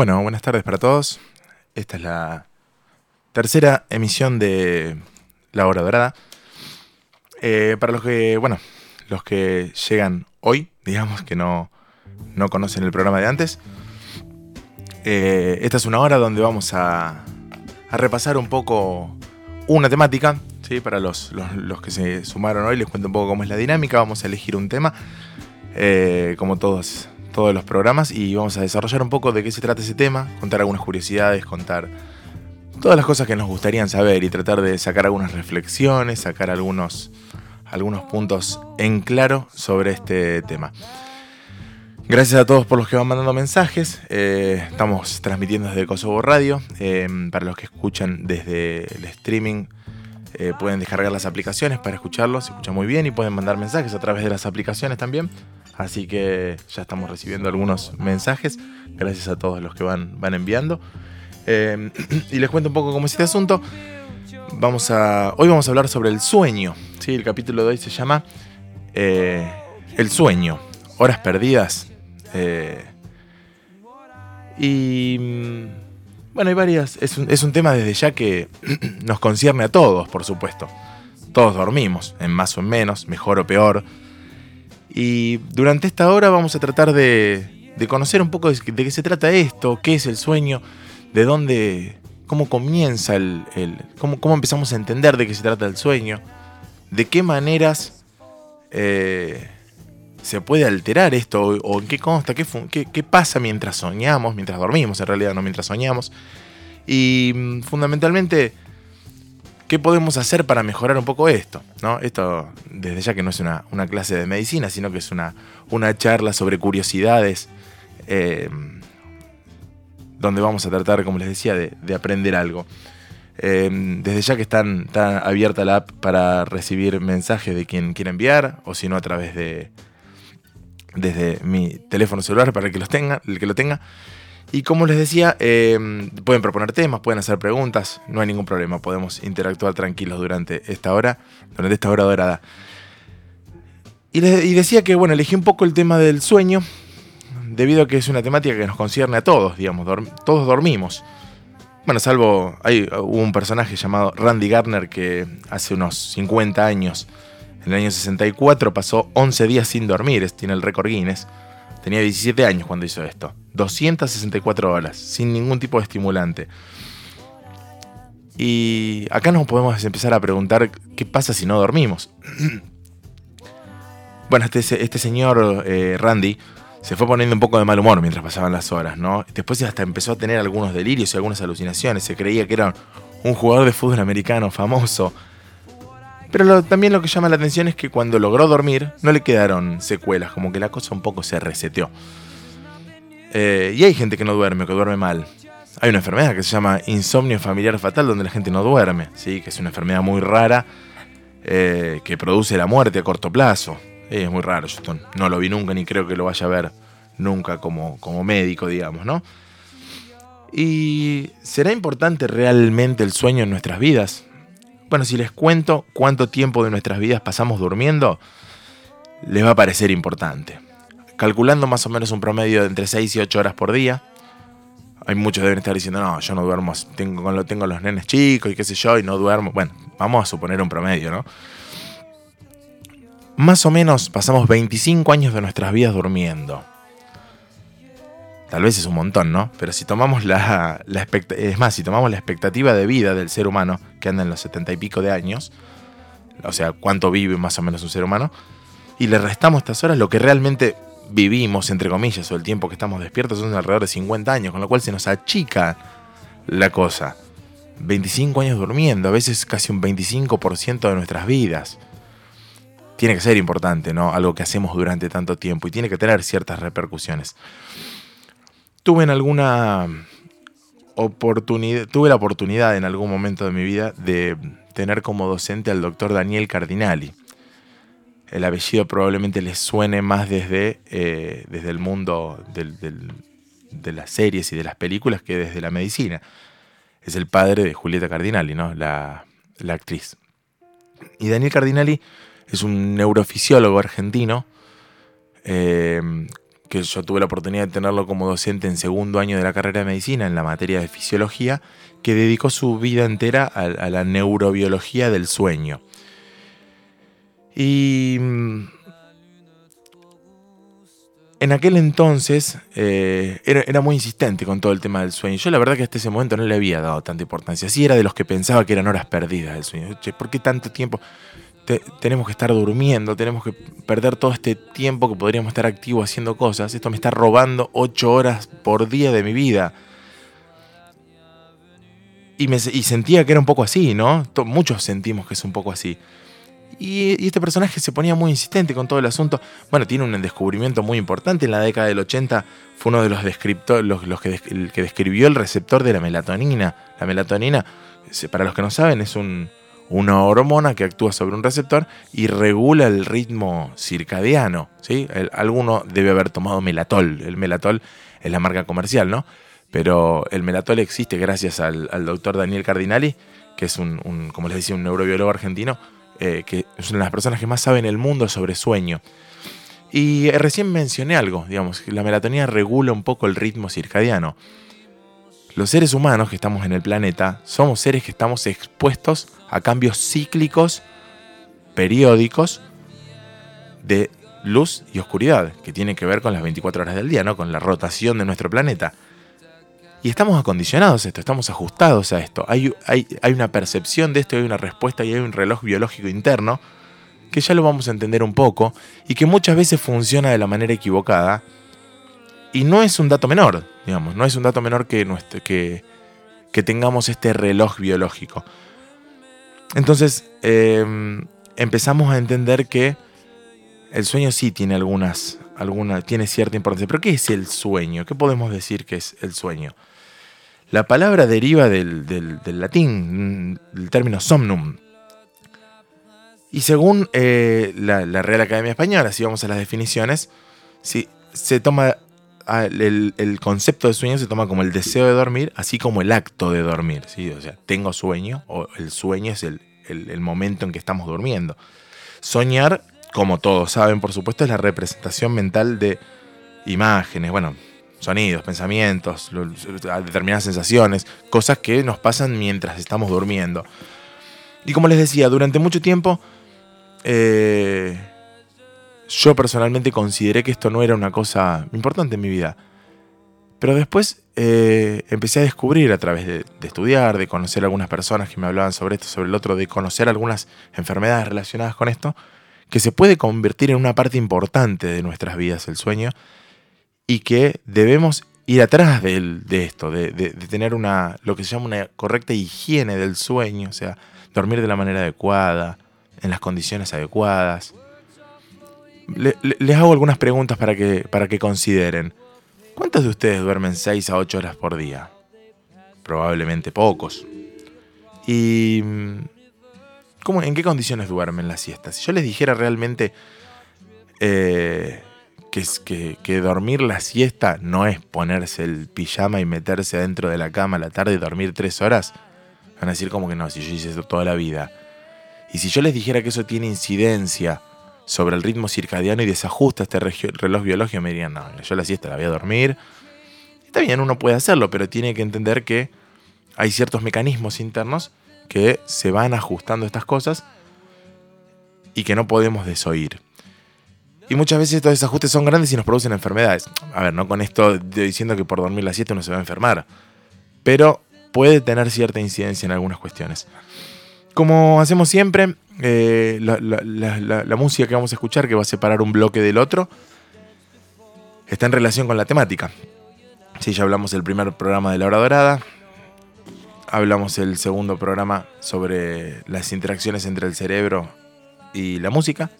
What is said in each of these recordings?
Bueno, buenas tardes para todos. Esta es la tercera emisión de La Hora Dorada. Eh, para los que, bueno, los que llegan hoy, digamos que no, no conocen el programa de antes, eh, esta es una hora donde vamos a, a repasar un poco una temática. ¿sí? Para los, los- los que se sumaron hoy, les cuento un poco cómo es la dinámica. Vamos a elegir un tema, eh, como todos, todos los programas, y vamos a desarrollar un poco de qué se trata ese tema, contar algunas curiosidades, contar todas las cosas que nos gustarían saber y tratar de sacar algunas reflexiones, sacar algunos, algunos puntos en claro sobre este tema. Gracias a todos por los que van mandando mensajes. Eh, estamos transmitiendo desde Kosovo Radio. Eh, para los que escuchan desde el streaming, eh, pueden descargar las aplicaciones para escucharlos. Se escucha muy bien y pueden mandar mensajes a través de las aplicaciones también. Así que ya estamos recibiendo algunos mensajes. Gracias a todos los que van, van enviando. Eh, y les cuento un poco cómo es este asunto. Vamos a, hoy vamos a hablar sobre el sueño. ¿sí? El capítulo de hoy se llama eh, El sueño. Horas perdidas. Y mm, bueno, hay varias. Es un, es un tema desde ya que nos concierne a todos, por supuesto. Todos dormimos, en más o en menos, mejor o peor. Y durante esta hora vamos a tratar de, de conocer un poco de, qué se trata esto, qué es el sueño, de dónde, cómo comienza el, el- cómo, cómo empezamos a entender de qué se trata el sueño, de qué maneras eh, se puede alterar esto, o, en qué consta, qué, qué- pasa mientras soñamos, mientras dormimos, en realidad no mientras soñamos, y mm, fundamentalmente, qué podemos hacer para mejorar un poco esto, ¿no? Esto, desde ya que no es una, una clase de medicina, sino que es una, una charla sobre curiosidades, eh, donde vamos a tratar, como les decía, de, de aprender algo. Eh, desde ya que está abierta la app para recibir mensajes de quien quiera enviar, o si no a través de desde mi teléfono celular para el que los tenga, el que lo tenga. Y como les decía, eh, pueden proponer temas, pueden hacer preguntas, no hay ningún problema, podemos interactuar tranquilos durante esta hora, durante esta hora dorada. Y, decía que, bueno, elegí un poco el tema del sueño, debido a que es una temática que nos concierne a todos, digamos, todos dormimos. Bueno, salvo, hay hubo un personaje llamado Randy Garner que hace unos 50 años, en el año 64, pasó 11 días sin dormir, tiene el récord Guinness. Tenía 17 años cuando hizo esto. 264 horas, sin ningún tipo de estimulante. Y acá nos podemos empezar a preguntar qué pasa si no dormimos. bueno, este, este señor eh, Randy se fue poniendo un poco de mal humor mientras pasaban las horas, ¿no? Después hasta empezó a tener algunos delirios y algunas alucinaciones. Se creía que era un jugador de fútbol americano famoso. Pero lo- también lo que llama la atención es que cuando logró dormir no le quedaron secuelas, como que la cosa un poco se reseteó. Eh, y hay gente que no duerme, que duerme mal. Hay una enfermedad que se llama insomnio familiar fatal, donde la gente no duerme, ¿sí? que es una enfermedad muy rara eh, que produce la muerte a corto plazo. Es muy raro, no lo vi nunca ni creo que lo vaya a ver nunca como, como médico, digamos, ¿no? ¿Y será importante realmente el sueño en nuestras vidas? Bueno, si les cuento cuánto tiempo de nuestras vidas pasamos durmiendo, les va a parecer importante. Calculando más o menos un promedio de entre 6 y 8 horas por día. Hay muchos que deben estar diciendo, no, yo no duermo, tengo, tengo los nenes chicos y qué sé yo, y no duermo. Bueno, vamos a suponer un promedio, ¿no? Más o menos pasamos 25 años de nuestras vidas durmiendo. Tal vez es un montón, ¿no? Pero si tomamos la, la es más, si tomamos la expectativa de vida del ser humano, que anda en los 70 y pico de años, o sea, cuánto vive más o menos un ser humano, y le restamos estas horas, lo que realmente vivimos, entre comillas, o el tiempo que estamos despiertos son alrededor de 50 años, con lo cual se nos achica la cosa. 25 años durmiendo, a veces casi un 25% de nuestras vidas. Tiene que ser importante, ¿no? Algo que hacemos durante tanto tiempo y tiene que tener ciertas repercusiones. Tuve en alguna oportunidad, tuve la oportunidad en algún momento de mi vida de tener como docente al doctor Daniel Cardinali. El apellido probablemente les suene más desde, eh, desde el mundo de las series y de las películas que desde la medicina. Es el padre de Julieta Cardinali, ¿no? la, la actriz. Y Daniel Cardinali es un neurofisiólogo argentino eh, que yo tuve la oportunidad de tenerlo como docente en segundo año de la carrera de medicina en la materia de fisiología, que dedicó su vida entera a, la neurobiología del sueño. Y mm, en aquel entonces eh, era, muy insistente con todo el tema del sueño. Yo la verdad que hasta ese momento no le había dado tanta importancia. Sí era de los que pensaba que eran horas perdidas del sueño. ¿por qué tanto tiempo? Tenemos que estar durmiendo, tenemos que perder todo este tiempo que podríamos estar activos haciendo cosas. Esto me está robando ocho horas por día de mi vida. Y, me, sentía que era un poco así, ¿no? Muchos sentimos que es un poco así. Y, este personaje se ponía muy insistente con todo el asunto. Bueno, tiene un descubrimiento muy importante. En la década del 80 fue uno de los descriptores, los, que, que describió el receptor de la melatonina. La melatonina, para los que no saben, es un, una hormona que actúa sobre un receptor y regula el ritmo circadiano. ¿sí? alguno debe haber tomado melatol. El melatol es la marca comercial, ¿no? Pero el melatol existe gracias al, doctor Daniel Cardinali, que es un, como les decía, un neurobiólogo argentino, eh, que es una de las personas que más sabe en el mundo sobre sueño. Y recién mencioné algo, digamos, la melatonina regula un poco el ritmo circadiano. Los seres humanos que estamos en el planeta somos seres que estamos expuestos a cambios cíclicos, periódicos, de luz y oscuridad, que tienen que ver con las 24 horas del día, ¿no? con la rotación de nuestro planeta. Y estamos acondicionados a esto, estamos ajustados a esto. Hay, hay, hay una percepción de esto, hay una respuesta y hay un reloj biológico interno que ya lo vamos a entender un poco y que muchas veces funciona de la manera equivocada. Y no es un dato menor, digamos, no es un dato menor que, nuestro, que, que tengamos este reloj biológico. Entonces em, empezamos a entender que el sueño sí tiene algunas, alguna, tiene cierta importancia. Pero ¿qué es el sueño? ¿Qué podemos decir que es el sueño? La palabra deriva del, latín, del término somnum. Y según eh, la, Real Academia Española, si vamos a las definiciones, si se toma el, concepto de sueño se toma como el deseo de dormir, así como el acto de dormir. ¿sí? O sea, tengo sueño, o el sueño es el, el, momento en que estamos durmiendo. Soñar, como todos saben, por supuesto, es la representación mental de imágenes, bueno, sonidos, pensamientos, determinadas sensaciones, cosas que nos pasan mientras estamos durmiendo. Y como les decía, durante mucho tiempo eh, yo personalmente consideré que esto no era una cosa importante en mi vida. Pero después eh, empecé a descubrir a través de, estudiar, de conocer algunas personas que me hablaban sobre esto, sobre el otro, de conocer algunas enfermedades relacionadas con esto, que se puede convertir en una parte importante de nuestras vidas el sueño y que debemos ir atrás de, esto, de, tener una, lo que se llama una correcta higiene del sueño, o sea, dormir de la manera adecuada, en las condiciones adecuadas, les hago algunas preguntas para que, para que consideren. ¿Cuántos de ustedes duermen 6 a 8 horas por día? Probablemente pocos. ¿Y cómo, en qué condiciones duermen las siestas? Si yo les dijera realmente eh, que, que, que, dormir la siesta no es ponerse el pijama y meterse dentro de la cama a la tarde y dormir 3 horas, van a decir como que no, si yo hice eso toda la vida. Y si yo les dijera que eso tiene incidencia sobre el ritmo circadiano y desajusta este reloj biológico, me dirían, no, yo la siesta la voy a dormir. Está bien, uno puede hacerlo, pero tiene que entender que hay ciertos mecanismos internos que se van ajustando estas cosas y que no podemos desoír. Y muchas veces estos desajustes son grandes y nos producen enfermedades. A ver, no con esto diciendo que por dormir la siesta uno se va a enfermar, pero puede tener cierta incidencia en algunas cuestiones. Como hacemos siempre, eh, la, música que vamos a escuchar, que va a separar un bloque del otro, está en relación con la temática. Sí, ya hablamos del primer programa de La Hora Dorada, hablamos el segundo programa sobre las interacciones entre el cerebro y la música.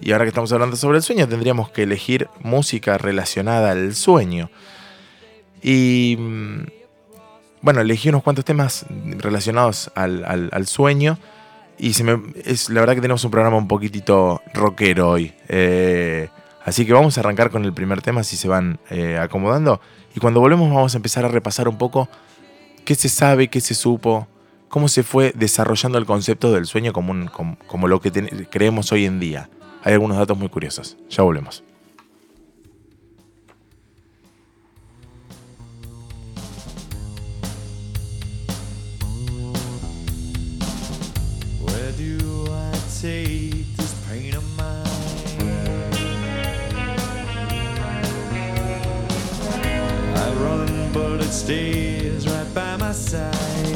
Y ahora que estamos hablando sobre el sueño, tendríamos que elegir música relacionada al sueño. Y mm, bueno, elegí unos cuantos temas relacionados al sueño y la verdad que tenemos un programa un poquitito rockero hoy. Eh, así que vamos a arrancar con el primer tema si se van eh, acomodando. Y cuando volvemos vamos a empezar a repasar un poco qué se sabe, qué se supo, cómo se fue desarrollando el concepto del sueño como, como, lo que creemos hoy en día. Hay algunos datos muy curiosos. Ya volvemos. By my side.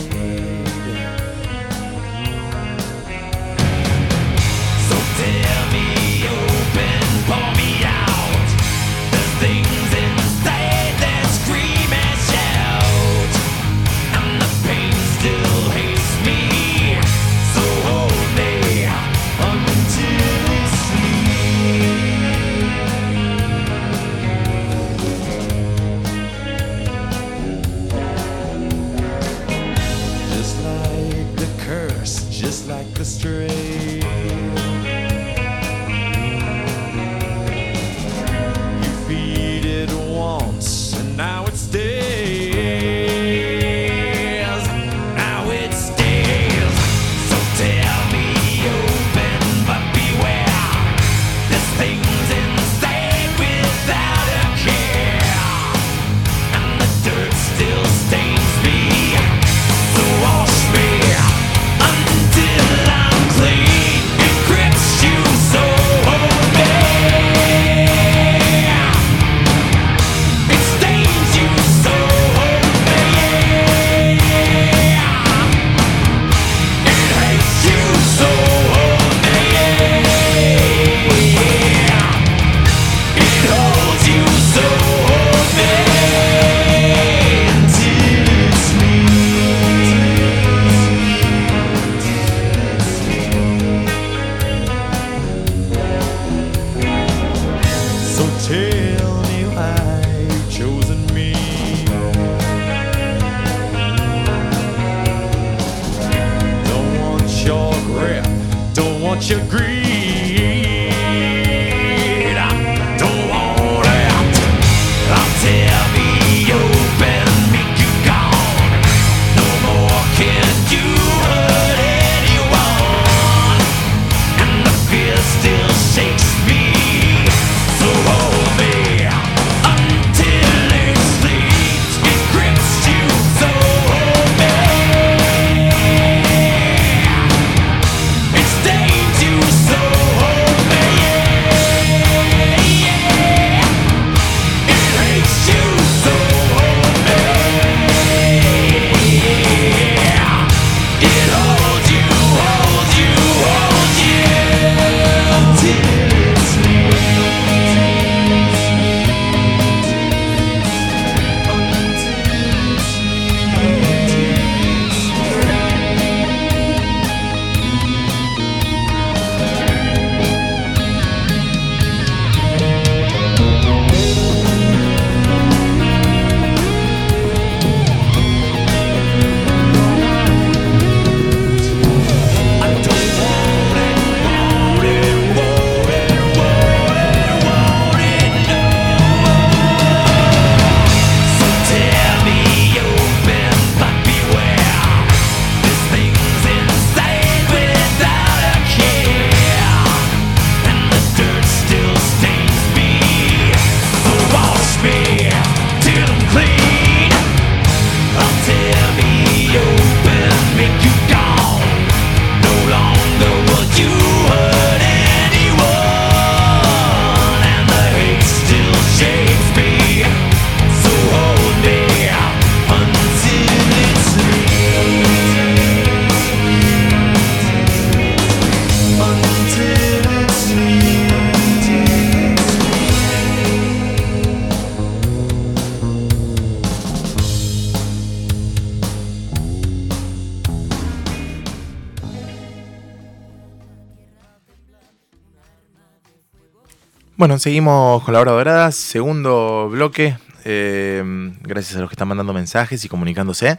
Bueno, seguimos con la hora dorada, segundo bloque. eh, gracias a los que están mandando mensajes y comunicándose.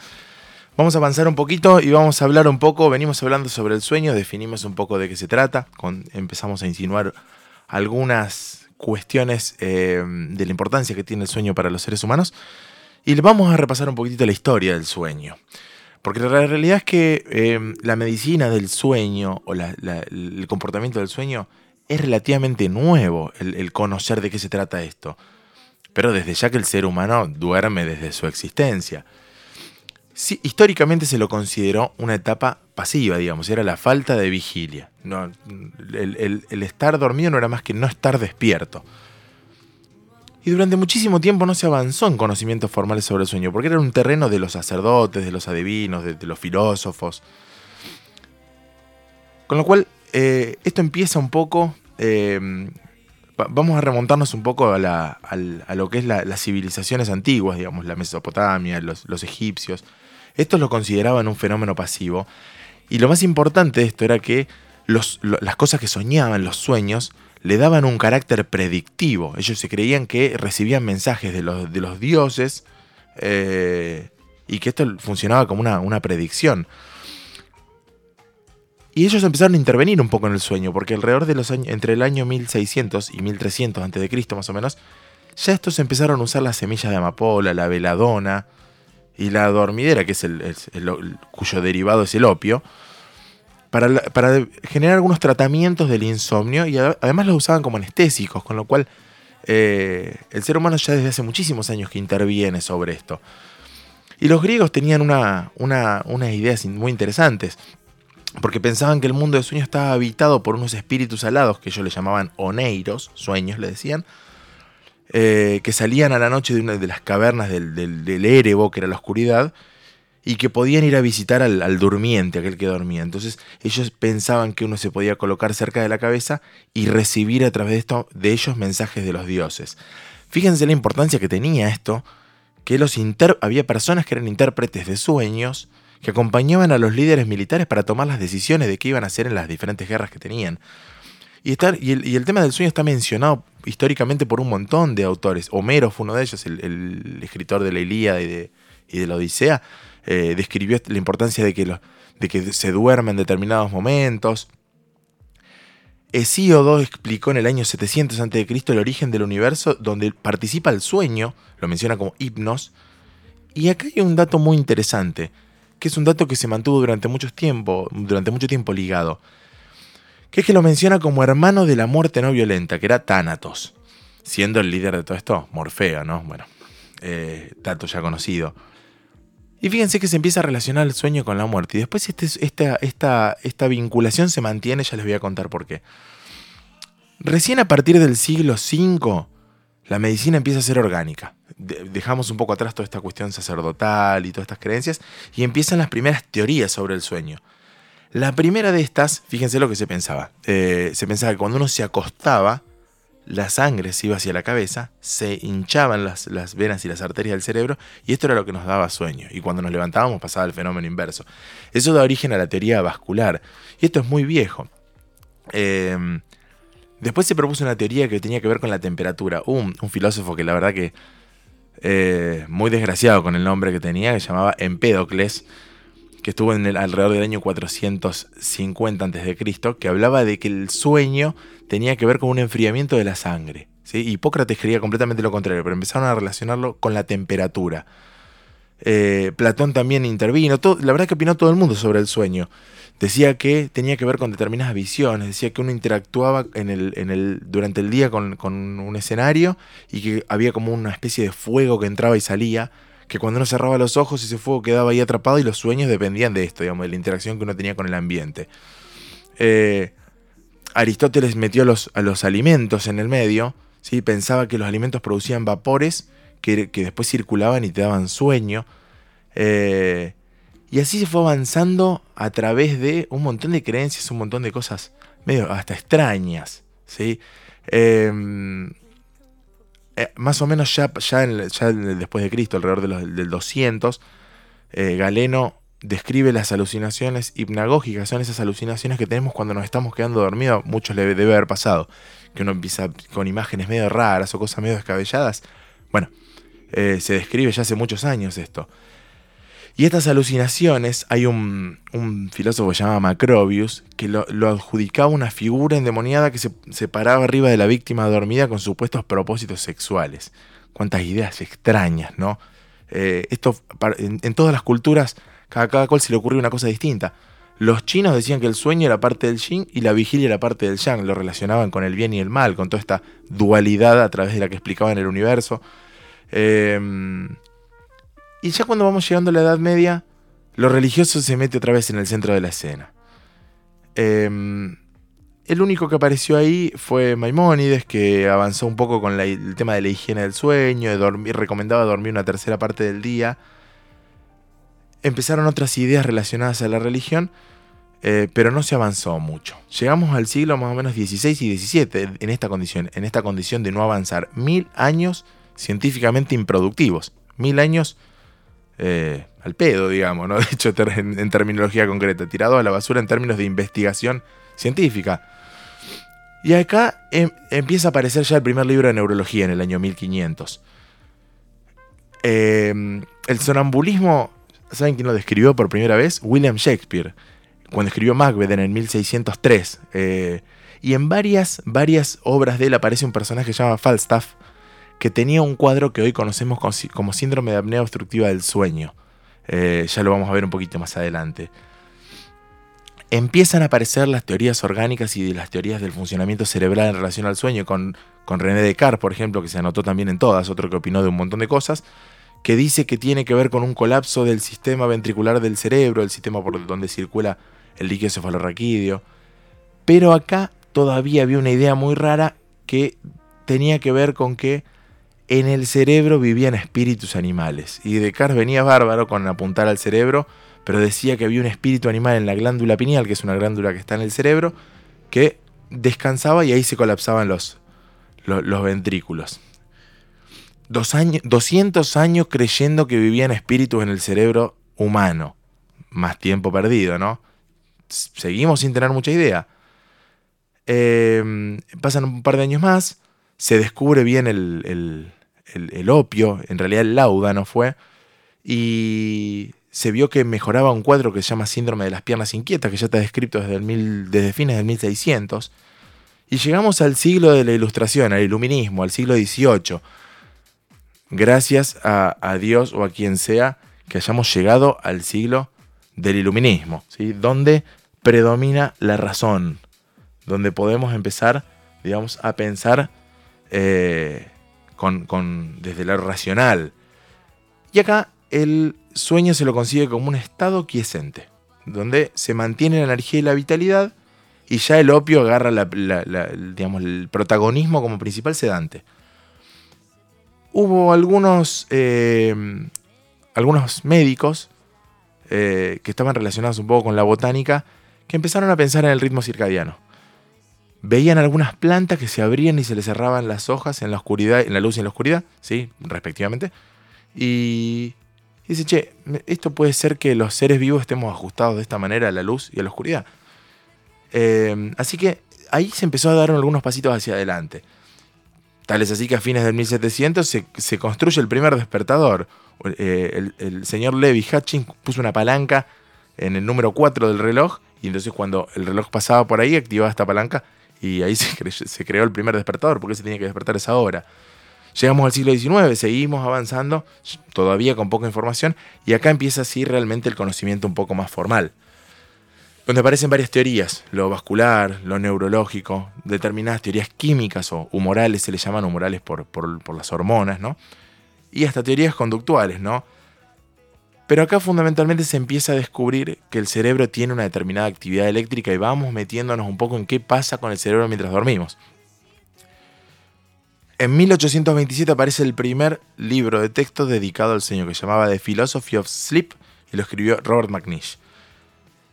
Vamos a avanzar un poquito y vamos a hablar un poco. Venimos hablando sobre el sueño, definimos un poco de qué se trata. empezamos a insinuar algunas cuestiones eh, de la importancia que tiene el sueño para los seres humanos. Y vamos a repasar un poquitito la historia del sueño. Porque la realidad es que eh, la medicina del sueño o el comportamiento del sueño es relativamente nuevo el, conocer de qué se trata esto. Pero desde ya que el ser humano duerme desde su existencia. Sí, históricamente se lo consideró una etapa pasiva, digamos, era la falta de vigilia. No, el, estar dormido no era más que no estar despierto. Y durante muchísimo tiempo no se avanzó en conocimientos formales sobre el sueño, porque era un terreno de los sacerdotes, de los adivinos, de los filósofos. Con lo cual, eh, esto empieza un poco... eh, va- vamos a remontarnos un poco a, lo que es la- las civilizaciones antiguas, digamos, la Mesopotamia, los, egipcios. Estos lo consideraban un fenómeno pasivo. Y lo más importante de esto era que las cosas que soñaban, los sueños, le daban un carácter predictivo. Ellos se creían que recibían mensajes de los, dioses eh, y que esto funcionaba como una predicción. Y ellos empezaron a intervenir un poco en el sueño, porque alrededor de los años, entre el año 1600 y 1300 a.C. más o menos, ya estos empezaron a usar las semillas de amapola, la veladona y la dormidera, que es el, cuyo derivado es el opio, para, generar algunos tratamientos del insomnio y además los usaban como anestésicos, con lo cual eh, el ser humano ya desde hace muchísimos años que interviene sobre esto. Y los griegos tenían una- unas ideas muy interesantes porque pensaban que el mundo de sueños estaba habitado por unos espíritus alados que ellos le llamaban oneiros, sueños le decían, eh, que salían a la noche de una de las cavernas del, Erebo, que era la oscuridad, y que podían ir a visitar al, durmiente, aquel que dormía. Entonces ellos pensaban que uno se podía colocar cerca de la cabeza y recibir a través de, esto, de ellos mensajes de los dioses. Fíjense la importancia que tenía esto, que había personas que eran intérpretes de sueños, que acompañaban a los líderes militares para tomar las decisiones de qué iban a hacer en las diferentes guerras que tenían. Y, estar, y, el, y el tema del sueño está mencionado históricamente por un montón de autores. Homero fue uno de ellos, el, escritor de la Ilíada y de, y de la Odisea. eh, describió la importancia de que, de que se duerma en determinados momentos. Hesíodo explicó en el año 700 a.C. el origen del universo, donde participa el sueño, lo menciona como hipnos. Y acá hay un dato muy interesante, que es un dato que se mantuvo durante mucho tiempo, durante mucho tiempo ligado, que es que lo menciona como hermano de la muerte no violenta, que era Tánatos, siendo el líder de todo esto, Morfeo, ¿no? Bueno, eh, dato ya conocido. Y fíjense que se empieza a relacionar el sueño con la muerte. Y después este, esta, esta, esta vinculación se mantiene, ya les voy a contar por qué. Recién a partir del siglo V, la medicina empieza a ser orgánica. De- dejamos un poco atrás toda esta cuestión sacerdotal y todas estas creencias, y empiezan las primeras teorías sobre el sueño. La primera de estas, fíjense lo que se pensaba. Eh, se pensaba que cuando uno se acostaba, la sangre se iba hacia la cabeza, se hinchaban las, las venas y las arterias del cerebro, y esto era lo que nos daba sueño. Y cuando nos levantábamos pasaba el fenómeno inverso. Eso da origen a la teoría vascular. Y esto es muy viejo. Eh, después se propuso una teoría que tenía que ver con la temperatura. Un, un filósofo que la verdad que eh, muy desgraciado con el nombre que tenía, que se llamaba Empédocles, que estuvo en el, alrededor del año 450 a.C., que hablaba de que el sueño tenía que ver con un enfriamiento de la sangre. Hipócrates creía completamente lo contrario, pero empezaron a relacionarlo con la temperatura. Eh, Platón también intervino, todo- la verdad que opinó todo el mundo sobre el sueño. Decía que tenía que ver con determinadas visiones, decía que uno interactuaba en el, durante el día con, con un escenario y que había como una especie de fuego que entraba y salía, que cuando uno cerraba los ojos ese fuego quedaba ahí atrapado y los sueños dependían de esto, digamos, de la interacción que uno tenía con el ambiente. Eh, Aristóteles metió los, a los alimentos en el medio, ¿sí? pensaba que los alimentos producían vapores que, después circulaban y te daban sueño. Eh, y así se fue avanzando a través de un montón de creencias, un montón de cosas medio hasta extrañas. ¿sí? Eh, eh, más o menos ya, ya, ya después de Cristo, alrededor de los- del 200, eh, Galeno describe las alucinaciones hipnagógicas. Son esas alucinaciones que tenemos cuando nos estamos quedando dormidos. Muchos le debe haber pasado. Que uno empieza con imágenes medio raras o cosas medio descabelladas. Bueno, eh, se describe ya hace muchos años esto. Y estas alucinaciones, hay un, un filósofo que se llama Macrobius, que lo, lo adjudicaba una figura endemoniada que se, se paraba arriba de la víctima dormida con supuestos propósitos sexuales. Cuántas ideas extrañas, ¿no? Eh, esto en todas las culturas, cada, cada cual se le ocurrió una cosa distinta. Los chinos decían que el sueño era parte del yin y la vigilia era parte del yang. Lo relacionaban con el bien y el mal, con toda esta dualidad a través de la que explicaban el universo. Eh, y ya cuando vamos llegando a la Edad Media, lo religioso se mete otra vez en el centro de la escena. Eh, el único que apareció ahí fue Maimónides, que avanzó un poco con el tema de la higiene del sueño, de dormir, recomendaba dormir una tercera parte del día. Empezaron otras ideas relacionadas a la religión, eh, pero no se avanzó mucho. Llegamos al siglo más o menos XVI y XVII en esta condición, en esta condición de no avanzar. Mil años científicamente improductivos. Mil años eh, al pedo, digamos, ¿no? De hecho, en, terminología concreta, tirado a la basura en términos de investigación científica. Y acá em- empieza a aparecer ya el primer libro de neurología en el año 1500. Eh, el sonambulismo, ¿saben quién lo describió por primera vez? William Shakespeare, cuando escribió Macbeth en el 1603. Eh, y en varias, varias obras de él aparece un personaje que se llama Falstaff, que tenía un cuadro que hoy conocemos como, sí- como síndrome de apnea obstructiva del sueño. Eh, ya lo vamos a ver un poquito más adelante. Empiezan a aparecer las teorías orgánicas y las teorías del funcionamiento cerebral en relación al sueño, con, con René Descartes, por ejemplo, que se anotó también en todas, otro que opinó de un montón de cosas, que dice que tiene que ver con un colapso del sistema ventricular del cerebro, el sistema por donde circula el líquido cefalorraquídeo. Pero acá todavía había una idea muy rara que tenía que ver con que en el cerebro vivían espíritus animales. Y Descartes venía bárbaro con apuntar al cerebro, pero decía que había un espíritu animal en la glándula pineal, que es una glándula que está en el cerebro, que descansaba y ahí se colapsaban los, los, los ventrículos. Dos años, 200 años creyendo que vivían espíritus en el cerebro humano. Más tiempo perdido, ¿no? Seguimos sin tener mucha idea. Eh, pasan un par de años más, se descubre bien el, el- el- opio, en realidad el lauda no fue, y se vio que mejoraba un cuadro que se llama síndrome de las piernas inquietas, que ya está descrito desde, fines del 1600, y llegamos al siglo de la ilustración, al iluminismo, al siglo XVIII, gracias a, a Dios o a quien sea que hayamos llegado al siglo del iluminismo, ¿sí? donde predomina la razón, donde podemos empezar, digamos, a pensar eh, con, con- desde lo racional. Y acá el sueño se lo consigue como un estado quiescente, donde se mantiene la energía y la vitalidad, y ya el opio agarra la- digamos, el protagonismo como principal sedante. Hubo algunos, eh, algunos médicos eh, que estaban relacionados un poco con la botánica que empezaron a pensar en el ritmo circadiano. Veían algunas plantas que se abrían y se les cerraban las hojas en la oscuridad, en la luz y en la oscuridad, sí, respectivamente. Y dice, che, esto puede ser que los seres vivos estemos ajustados de esta manera a la luz y a la oscuridad. Eh, así que ahí se empezó a dar algunos pasitos hacia adelante. Tal es así que a fines del 1700 se, se construye el primer despertador. Eh, el, el señor Levi Hutchins puso una palanca en el número 4 del reloj y entonces cuando el reloj pasaba por ahí activaba esta palanca y ahí se, se creó el primer despertador porque se tenía que despertar esa hora. Llegamos al siglo XIX, seguimos avanzando, todavía con poca información, y acá empieza así realmente el conocimiento un poco más formal. Donde aparecen varias teorías, lo vascular, lo neurológico, determinadas teorías químicas o humorales, se les llaman humorales por- por las hormonas, ¿no? Y hasta teorías conductuales, ¿no? Pero acá fundamentalmente se empieza a descubrir que el cerebro tiene una determinada actividad eléctrica y vamos metiéndonos un poco en qué pasa con el cerebro mientras dormimos. En 1827 aparece el primer libro de texto dedicado al sueño que llamaba The Philosophy of Sleep y lo escribió Robert McNish.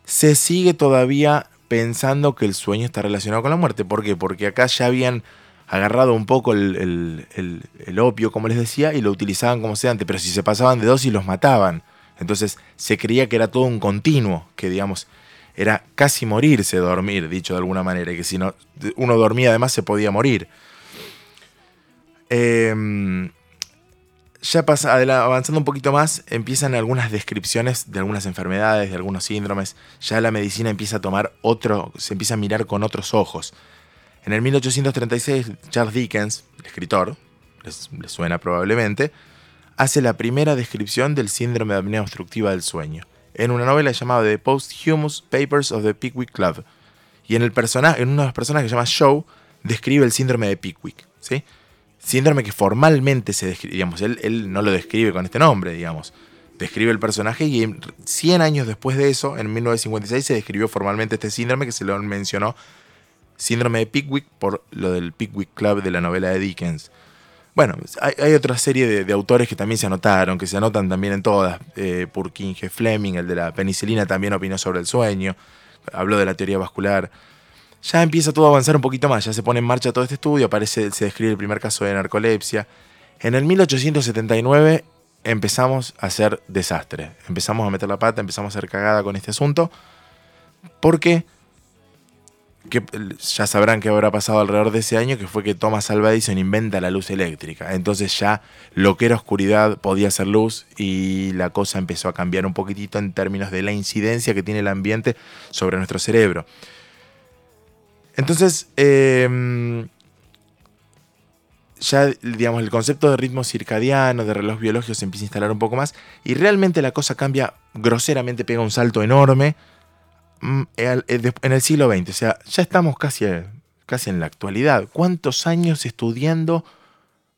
Se sigue todavía pensando que el sueño está relacionado con la muerte. ¿Por qué? Porque acá ya habían agarrado un poco el opio, como les decía, y lo utilizaban como sedante, pero si se pasaban de dosis los mataban. Entonces se creía que era todo un continuo, que digamos, era casi morirse dormir, dicho de alguna manera, que si no, uno dormía además se podía morir. Em, ya pasa, avanzando un poquito más, empiezan algunas descripciones de algunas enfermedades, de algunos síndromes. Ya la medicina empieza a tomar otro, se empieza a mirar con otros ojos. En el 1836, Charles Dickens, el escritor, les suena probablemente, hace la primera descripción del síndrome de apnea obstructiva del sueño, en una novela llamada The Posthumous Papers of the Pickwick Club. Y en, el personaje, en uno de los personajes que se llama Shaw, describe el síndrome de Pickwick. ¿sí? Síndrome que formalmente se describe, él, él no lo describe con este nombre, digamos. Describe el personaje y en- 100 años después de eso, en 1956, se describió formalmente este síndrome que se lo mencionó síndrome de Pickwick por lo del Pickwick Club de la novela de Dickens. Bueno, hay, otra serie de, de autores que también se anotaron, que se anotan también en todas. Eh, Purkinje Fleming, el de la penicilina, también opinó sobre el sueño, habló de la teoría vascular. Ya empieza todo a avanzar un poquito más, ya se pone en marcha todo este estudio, aparece, se describe el primer caso de narcolepsia. En el 1879 empezamos a hacer desastre, empezamos a meter la pata, empezamos a hacer cagada con este asunto, porque que ya sabrán que habrá pasado alrededor de ese año, que fue que Thomas Alva Edison inventa la luz eléctrica. Entonces ya lo que era oscuridad podía ser luz y la cosa empezó a cambiar un poquitito en términos de la incidencia que tiene el ambiente sobre nuestro cerebro. Entonces, eh, ya digamos el concepto de ritmo circadiano, de reloj biológico se empieza a instalar un poco más y realmente la cosa cambia groseramente, pega un salto enorme en el siglo XX. O sea, ya estamos casi, eh, casi en la actualidad. ¿Cuántos años estudiando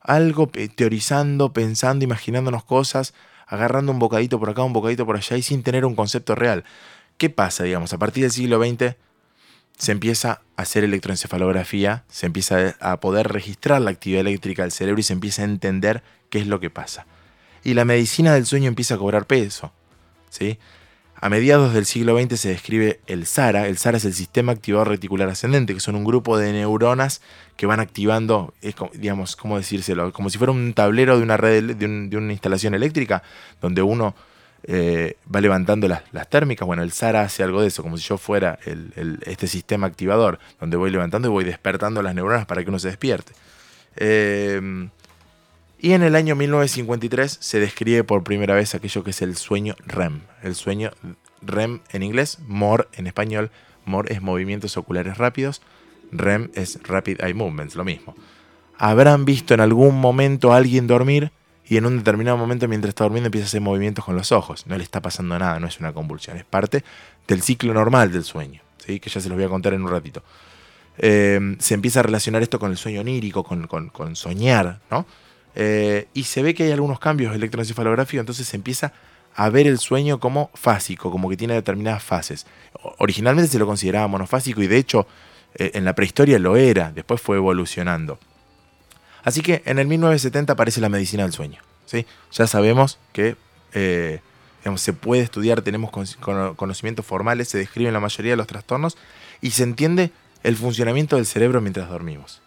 algo, pe- teorizando, pensando, imaginándonos cosas, agarrando un bocadito por acá, un bocadito por allá y sin tener un concepto real? ¿Qué pasa, digamos? A partir del siglo XX se empieza a hacer electroencefalografía, se empieza a poder registrar la actividad eléctrica del cerebro y se empieza a entender qué es lo que pasa. Y la medicina del sueño empieza a cobrar peso. ¿sí? A mediados del siglo XX se describe el SARA. El SARA es el sistema activador reticular ascendente, que son un grupo de neuronas que van activando, es como- digamos, ¿cómo decírselo? Como si fuera un tablero de una red, de, un- de una instalación eléctrica, donde uno eh, va levantando las, las térmicas. Bueno, el SARA hace algo de eso, como si yo fuera el- este sistema activador, donde voy levantando y voy despertando las neuronas para que uno se despierte. Eh, y en el año 1953 se describe por primera vez aquello que es el sueño REM. El sueño REM en inglés, MOR en español. MOR es movimientos oculares rápidos. REM es Rapid Eye Movements, lo mismo. Habrán visto en algún momento a alguien dormir y en un determinado momento mientras está durmiendo empieza a hacer movimientos con los ojos. No le está pasando nada, no es una convulsión, es parte del ciclo normal del sueño, ¿sí? que ya se los voy a contar en un ratito. Eh, se empieza a relacionar esto con el sueño onírico, con- con soñar, ¿no? Eh, y se ve que hay algunos cambios electroencefalográficos, entonces se empieza a ver el sueño como fásico, como que tiene determinadas fases. Originalmente se lo consideraba monofásico y de hecho eh, en la prehistoria lo era, después fue evolucionando. Así que en el 1970 aparece la medicina del sueño. ¿sí? Ya sabemos que eh, se puede estudiar, tenemos con- cono- conocimientos formales, se describen la mayoría de los trastornos y se entiende el funcionamiento del cerebro mientras dormimos.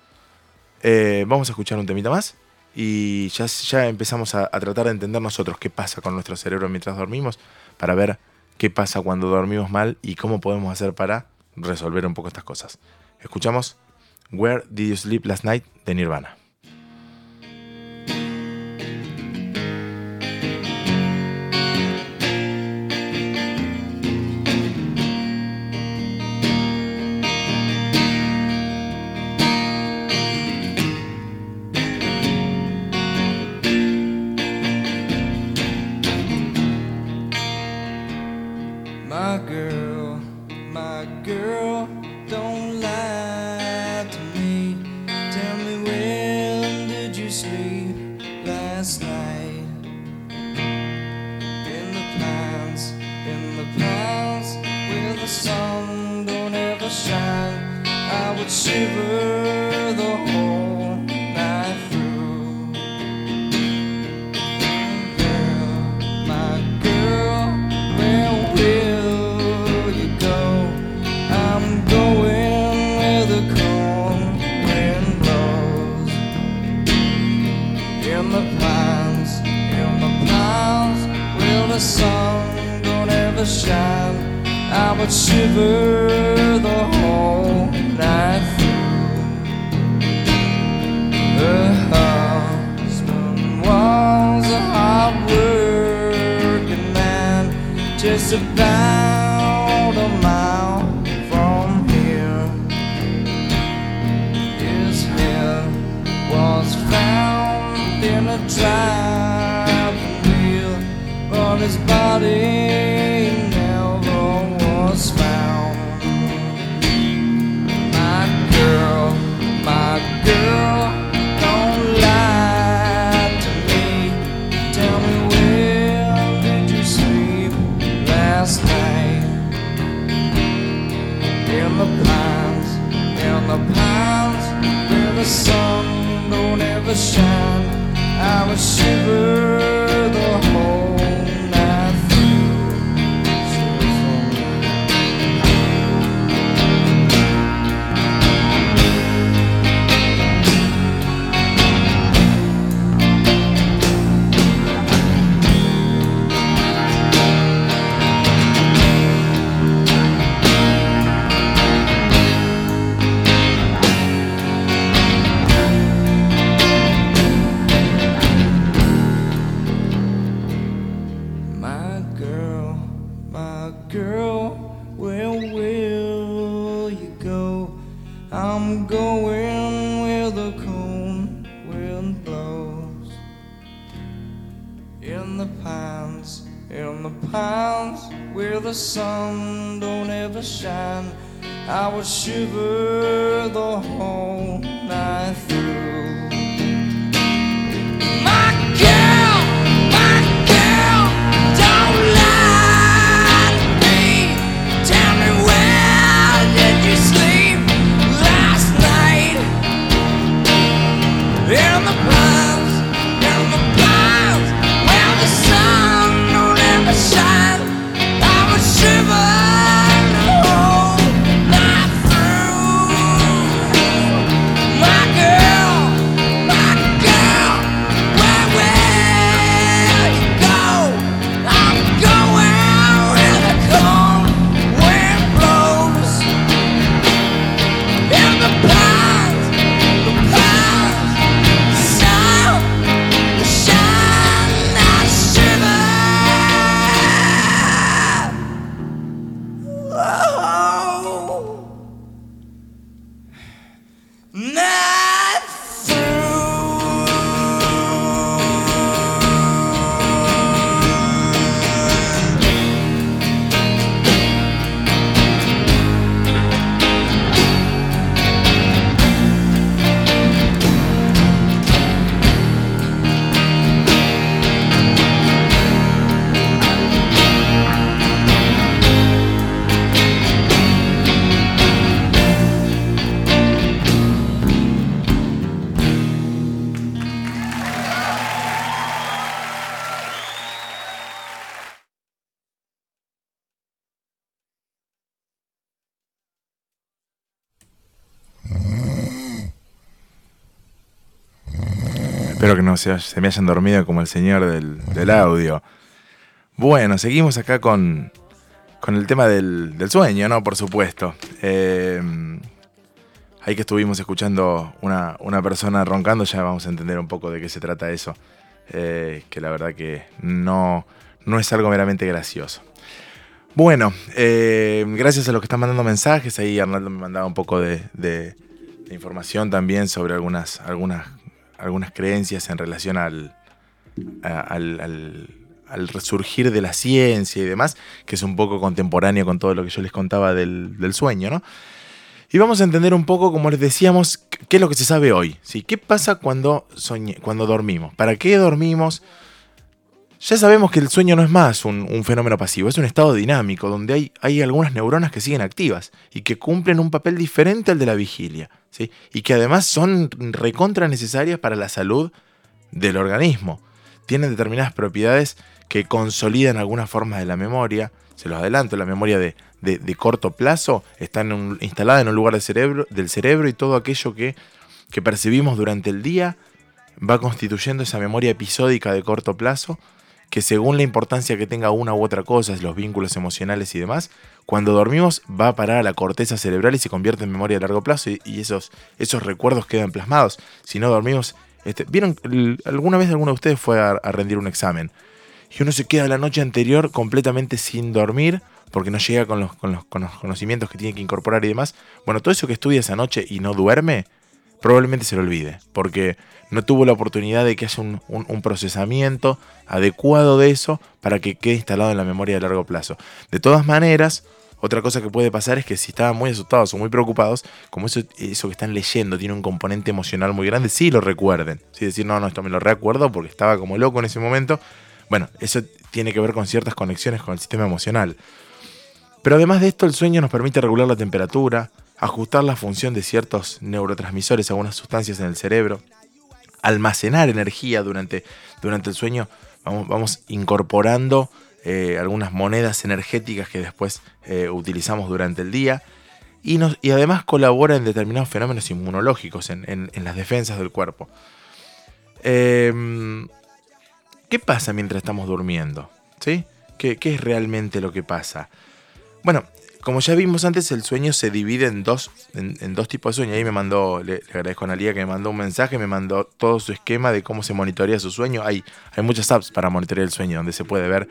Vamos a escuchar un temita más y ya, empezamos a, a tratar de entender nosotros qué pasa con nuestro cerebro mientras dormimos para ver qué pasa cuando dormimos mal y cómo podemos hacer para resolver un poco estas cosas. Escuchamos Where Did You Sleep Last Night de Nirvana. Espero que no se, se me hayan dormido como el señor del, del audio. Bueno, seguimos acá con, con el tema del, del sueño, ¿no? Por supuesto. Eh, ahí que estuvimos escuchando una, una persona roncando, ya vamos a entender un poco de qué se trata eso. Eh, que la verdad que no, no es algo meramente gracioso. Bueno, eh, gracias a los que están mandando mensajes, ahí Arnaldo me mandaba un poco de, de- de información también sobre algunas, algunas, algunas creencias en relación al, al, al- resurgir de la ciencia y demás, que es un poco contemporáneo con todo lo que yo les contaba del, del sueño, ¿no? Y vamos a entender un poco, como les decíamos, qué es lo que se sabe hoy. ¿sí? ¿Qué pasa cuando, soñe- cuando dormimos? ¿Para qué dormimos? Ya sabemos que el sueño no es más un, fenómeno pasivo, es un estado dinámico donde hay, algunas neuronas que siguen activas y que cumplen un papel diferente al de la vigilia, ¿sí? y que además son recontra necesarias para la salud del organismo. Tienen determinadas propiedades que consolidan algunas formas de la memoria. Se los adelanto, la memoria de, corto plazo está instalada en un lugar del cerebro, y todo aquello que, que percibimos durante el día va constituyendo esa memoria episódica de corto plazo que según la importancia que tenga una u otra cosa, los vínculos emocionales y demás, cuando dormimos va a parar a la corteza cerebral y se convierte en memoria a largo plazo y, esos, esos recuerdos quedan plasmados. Si no dormimos, este, ¿vieron? ¿Alguna vez alguno de ustedes fue a, a rendir un examen? Y uno se queda la noche anterior completamente sin dormir porque no llega con los, con los- con los conocimientos que tiene que incorporar y demás. Bueno, todo eso que estudia esa noche y no duerme, probablemente se lo olvide, porque no tuvo la oportunidad de que haya un, procesamiento adecuado de eso para que quede instalado en la memoria de largo plazo. De todas maneras, otra cosa que puede pasar es que si estaban muy asustados o muy preocupados, como eso, eso que están leyendo tiene un componente emocional muy grande, sí lo recuerden. Sí decir, no, no, esto me lo recuerdo porque estaba como loco en ese momento. Bueno, eso tiene que ver con ciertas conexiones con el sistema emocional. Pero además de esto, el sueño nos permite regular la temperatura, ajustar la función de ciertos neurotransmisores, algunas sustancias en el cerebro, almacenar energía durante, durante el sueño. Vamos, vamos incorporando eh, algunas monedas energéticas que después eh, utilizamos durante el día. Y, nos, y además colabora en determinados fenómenos inmunológicos, en, en- las defensas del cuerpo. Em, ¿Qué pasa mientras estamos durmiendo? ¿Sí? ¿Qué, qué es realmente lo que pasa? Bueno, como ya vimos antes, el sueño se divide en dos, en, dos tipos de sueño. Ahí me mandó, le, le agradezco a Analia que me mandó un mensaje, me mandó todo su esquema de cómo se monitorea su sueño. Hay, hay muchas apps para monitorear el sueño, donde se puede ver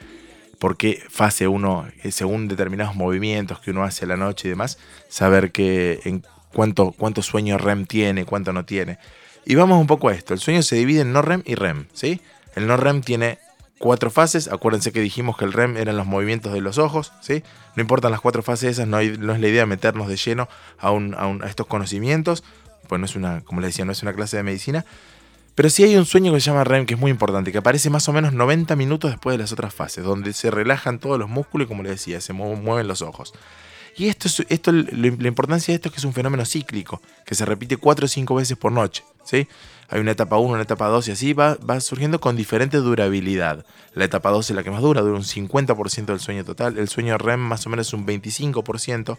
por qué fase uno, eh, según determinados movimientos que uno hace a la noche y demás, saber que en cuánto, cuánto sueño REM tiene, cuánto no tiene. Y vamos un poco a esto. El sueño se divide en no REM y REM, ¿sí? El no REM tiene cuatro fases. Acuérdense que dijimos que el REM eran los movimientos de los ojos, ¿sí? No importan las cuatro fases esas, no, es la idea meternos de lleno a, estos conocimientos, pues no es una, como les decía, no es una clase de medicina. Pero sí hay un sueño que se llama REM, que es muy importante, que aparece más o menos 90 minutos después de las otras fases, donde se relajan todos los músculos y, como les decía, se mue- mueven los ojos. Y esto, es, esto la importancia de esto es que es un fenómeno cíclico, que se repite 4 o 5 veces por noche. ¿sí? Hay una etapa 1, una etapa 2 y así va, va surgiendo con diferente durabilidad. La etapa 2 es la que más dura, dura un 50% del sueño total, el sueño REM más o menos un 25%.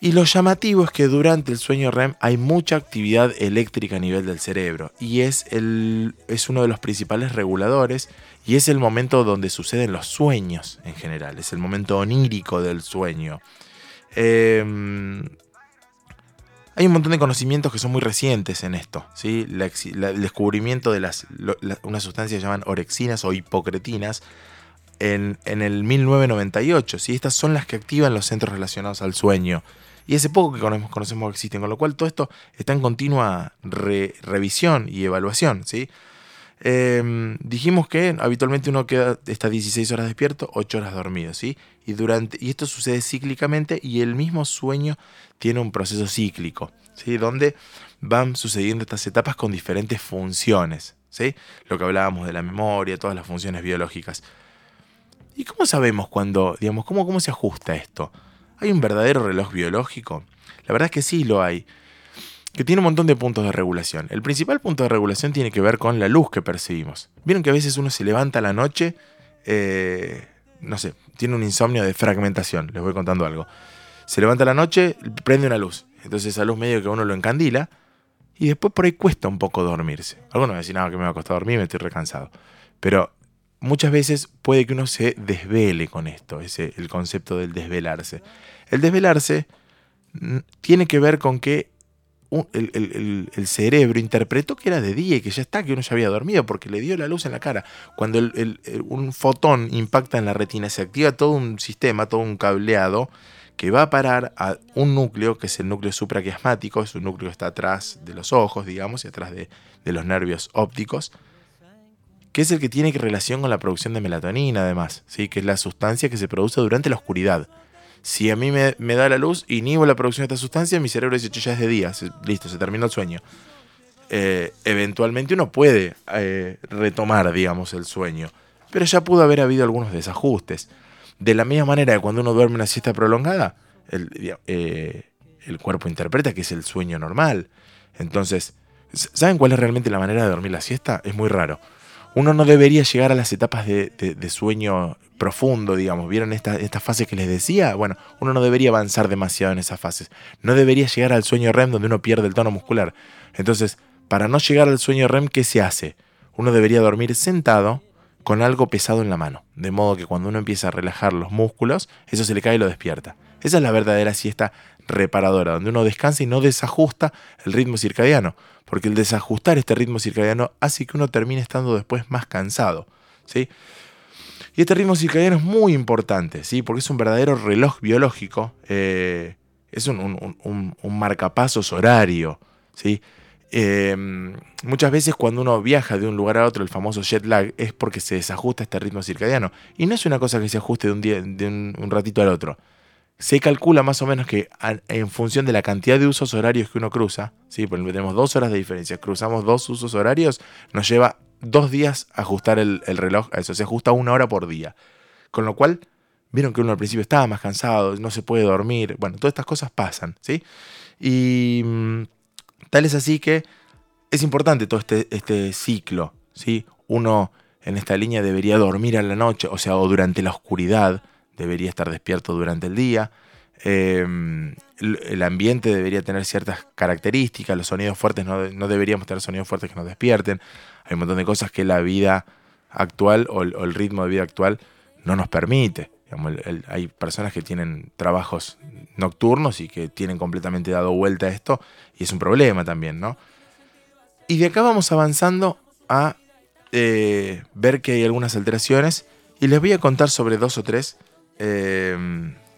Y lo llamativo es que durante el sueño REM hay mucha actividad eléctrica a nivel del cerebro y es, el, es uno de los principales reguladores y es el momento donde suceden los sueños en general, es el momento onírico del sueño. Eh, hay un montón de conocimientos que son muy recientes en esto. ¿sí? El descubrimiento de las, unas sustancias que llaman orexinas o hipocretinas en, en el 1998. ¿sí? Estas son las que activan los centros relacionados al sueño. Y hace poco que conocemos, que existen, con lo cual todo esto está en continua re- revisión y evaluación. ¿sí? Eh, dijimos que habitualmente uno queda, está 16 horas despierto, 8 horas dormido, ¿sí? Y, durante, y esto sucede cíclicamente y el mismo sueño tiene un proceso cíclico, ¿sí? Donde van sucediendo estas etapas con diferentes funciones, ¿sí? Lo que hablábamos de la memoria, todas las funciones biológicas. ¿Y cómo sabemos cuándo, digamos, cómo, cómo se ajusta esto? ¿Hay un verdadero reloj biológico? La verdad es que sí lo hay que tiene un montón de puntos de regulación. El principal punto de regulación tiene que ver con la luz que percibimos. Vieron que a veces uno se levanta la noche, eh, no sé, tiene un insomnio de fragmentación, les voy contando algo. Se levanta la noche, prende una luz, entonces esa luz medio que uno lo encandila y después por ahí cuesta un poco dormirse. Algunos decían, no, que me va a costar dormir, me estoy recansado. Pero muchas veces puede que uno se desvele con esto, ese, el concepto del desvelarse. El desvelarse mm, tiene que ver con que el, cerebro interpretó que era de día y que ya está, que uno ya había dormido porque le dio la luz en la cara. Cuando un fotón impacta en la retina, se activa todo un sistema, todo un cableado que va a parar a un núcleo, que es el núcleo supraquiasmático, es un núcleo que está atrás de los ojos, digamos, y atrás de, de los nervios ópticos, que es el que tiene relación con la producción de melatonina, además, ¿sí? que es la sustancia que se produce durante la oscuridad. Si a mí me, da la luz, inhibo la producción de esta sustancia, mi cerebro dice, "Che, ya es de día, listo, se terminó el sueño. Eh, eventualmente uno puede eh, retomar, digamos, el sueño, pero ya pudo haber habido algunos desajustes. De la misma manera que cuando uno duerme una siesta prolongada, el, eh, el cuerpo interpreta que es el sueño normal. Entonces, ¿saben cuál es realmente la manera de dormir la siesta? Es muy raro. Uno no debería llegar a las etapas de, sueño profundo, digamos. ¿Vieron esta- estas fases que les decía? Bueno, uno no debería avanzar demasiado en esas fases. No debería llegar al sueño REM donde uno pierde el tono muscular. Entonces, para no llegar al sueño REM, ¿qué se hace? Uno debería dormir sentado con algo pesado en la mano. De modo que cuando uno empieza a relajar los músculos, eso se le cae y lo despierta. Esa es la verdadera siesta reparadora, donde uno descansa y no desajusta el ritmo circadiano. Porque el desajustar este ritmo circadiano hace que uno termine estando después más cansado. ¿sí? Y este ritmo circadiano es muy importante, ¿sí? porque es un verdadero reloj biológico. eh, es un, un- un- un- marcapasos horario. ¿sí? Eh, muchas veces cuando uno viaja de un lugar a otro, el famoso jet lag, es porque se desajusta este ritmo circadiano. Y no es una cosa que se ajuste de un, día, de un, un ratito al otro. Se calcula más o menos que en función de la cantidad de usos horarios que uno cruza, ¿sí? por ejemplo, tenemos dos horas de diferencia, cruzamos dos usos horarios, nos lleva dos días ajustar el, el reloj a eso, se ajusta una hora por día. Con lo cual, vieron que uno al principio estaba más cansado, no se puede dormir, bueno, todas estas cosas pasan, ¿sí? Y mm, tal es así que es importante todo este, este ciclo, ¿sí? Uno en esta línea debería dormir a la noche, o sea, o durante la oscuridad, debería estar despierto durante el día. Eh, el, ambiente debería tener ciertas características, los sonidos fuertes no, no deberíamos tener sonidos fuertes que nos despierten. Hay un montón de cosas que la vida actual o el, ritmo de vida actual no nos permite. Hay personas que tienen trabajos nocturnos y que tienen completamente dado vuelta a esto y es un problema también, ¿no? Y de acá vamos avanzando a eh, ver que hay algunas alteraciones Y les voy a contar sobre dos o tres eh,